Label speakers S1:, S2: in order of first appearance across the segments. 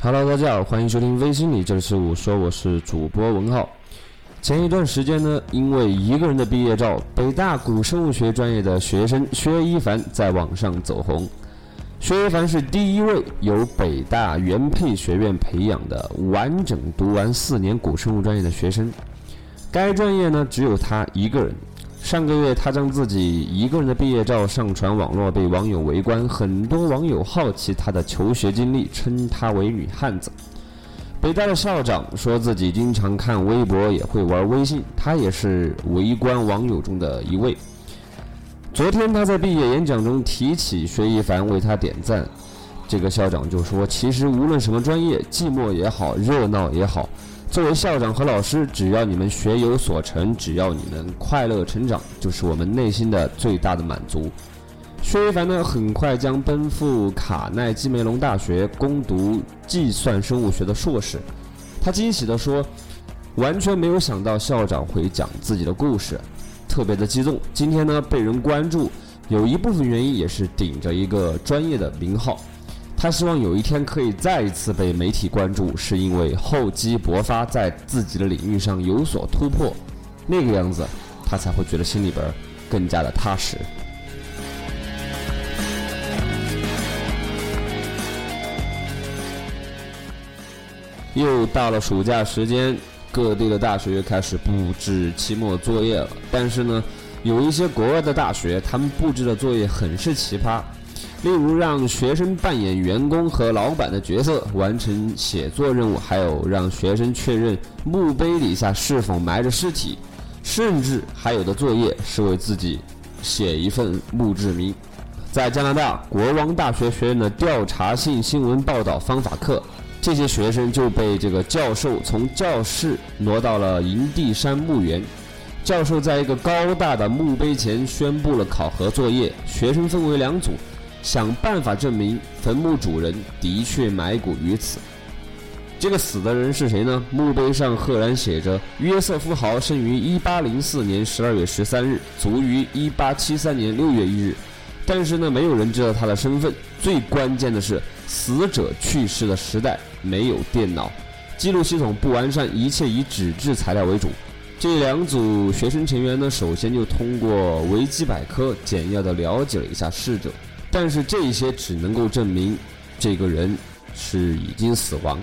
S1: Hello，大家好，欢迎收听微心理，这里是我说，我是主播文浩。前一段时间呢，因为一个人的毕业照，北大古生物学专业的学生薛一凡在网上走红。薛一凡是第一位由北大原配学院培养的完整读完四年古生物专业的学生。该专业呢，只有他一个人。上个月，他将自己一个人的毕业照上传网络，被网友围观。很多网友好奇他的求学经历，称他为“女汉子”。北大的校长说自己经常看微博，也会玩微信，他也是围观网友中的一位。昨天他在毕业演讲中提起薛一凡为他点赞，这个校长就说：“其实无论什么专业，寂寞也好，热闹也好。”作为校长和老师，只要你们学有所成，只要你们快乐成长，就是我们内心的最大的满足。薛一凡呢，很快将奔赴卡耐基梅隆大学攻读计算生物学的硕士。他惊喜地说：“完全没有想到校长会讲自己的故事，特别的激动。今天呢，被人关注，有一部分原因也是顶着一个专业的名号。”他希望有一天可以再一次被媒体关注，是因为厚积薄发，在自己的领域上有所突破，那个样子，他才会觉得心里边更加的踏实。又到了暑假时间，各地的大学又开始布置期末作业了。但是呢，有一些国外的大学，他们布置的作业很是奇葩。例如，让学生扮演员工和老板的角色，完成写作任务；还有让学生确认墓碑底下是否埋着尸体，甚至还有的作业是为自己写一份墓志铭。在加拿大国王大学学院的调查性新闻报道方法课，这些学生就被这个教授从教室挪到了营地山墓园。教授在一个高大的墓碑前宣布了考核作业，学生分为两组。想办法证明坟墓主人的确埋骨于此。这个死的人是谁呢？墓碑上赫然写着：约瑟夫豪生于1804年12月13日，卒于1873年6月1日。但是呢，没有人知道他的身份。最关键的是，死者去世的时代没有电脑记录系统不完善，一切以纸质材料为主。这两组学生成员呢，首先就通过维基百科简要的了解了一下逝者。但是这些只能够证明这个人是已经死亡。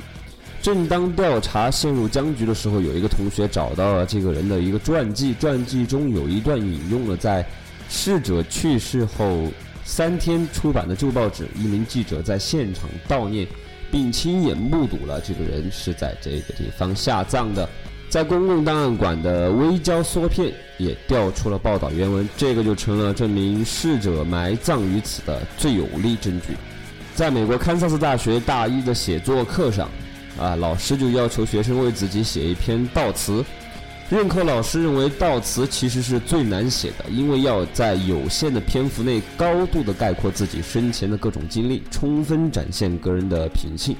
S1: 正当调查陷入僵局的时候，有一个同学找到了这个人的一个传记，传记中有一段引用了在逝者去世后三天出版的旧报纸，一名记者在现场悼念，并亲眼目睹了这个人是在这个地方下葬的。在公共档案馆的微胶缩片也调出了报道原文，这个就成了证明逝者埋葬于此的最有力证据。在美国堪萨斯大学大一的写作课上，啊，老师就要求学生为自己写一篇悼词。任课老师认为悼词其实是最难写的，因为要在有限的篇幅内高度的概括自己生前的各种经历，充分展现个人的品性。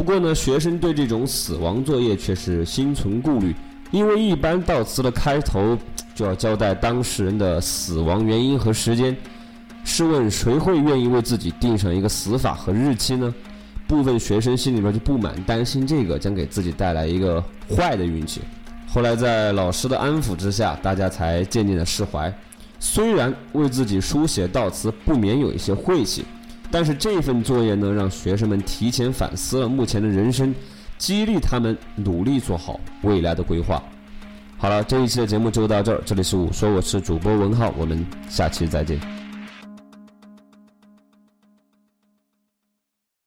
S1: 不过呢，学生对这种死亡作业却是心存顾虑，因为一般悼词的开头就要交代当事人的死亡原因和时间。试问谁会愿意为自己定上一个死法和日期呢？部分学生心里边就不满，担心这个将给自己带来一个坏的运气。后来在老师的安抚之下，大家才渐渐的释怀。虽然为自己书写悼词不免有一些晦气。但是这份作业呢，让学生们提前反思了目前的人生，激励他们努力做好未来的规划。好了，这一期的节目就到这儿，这里是我说我是主播文浩，我们下期再见。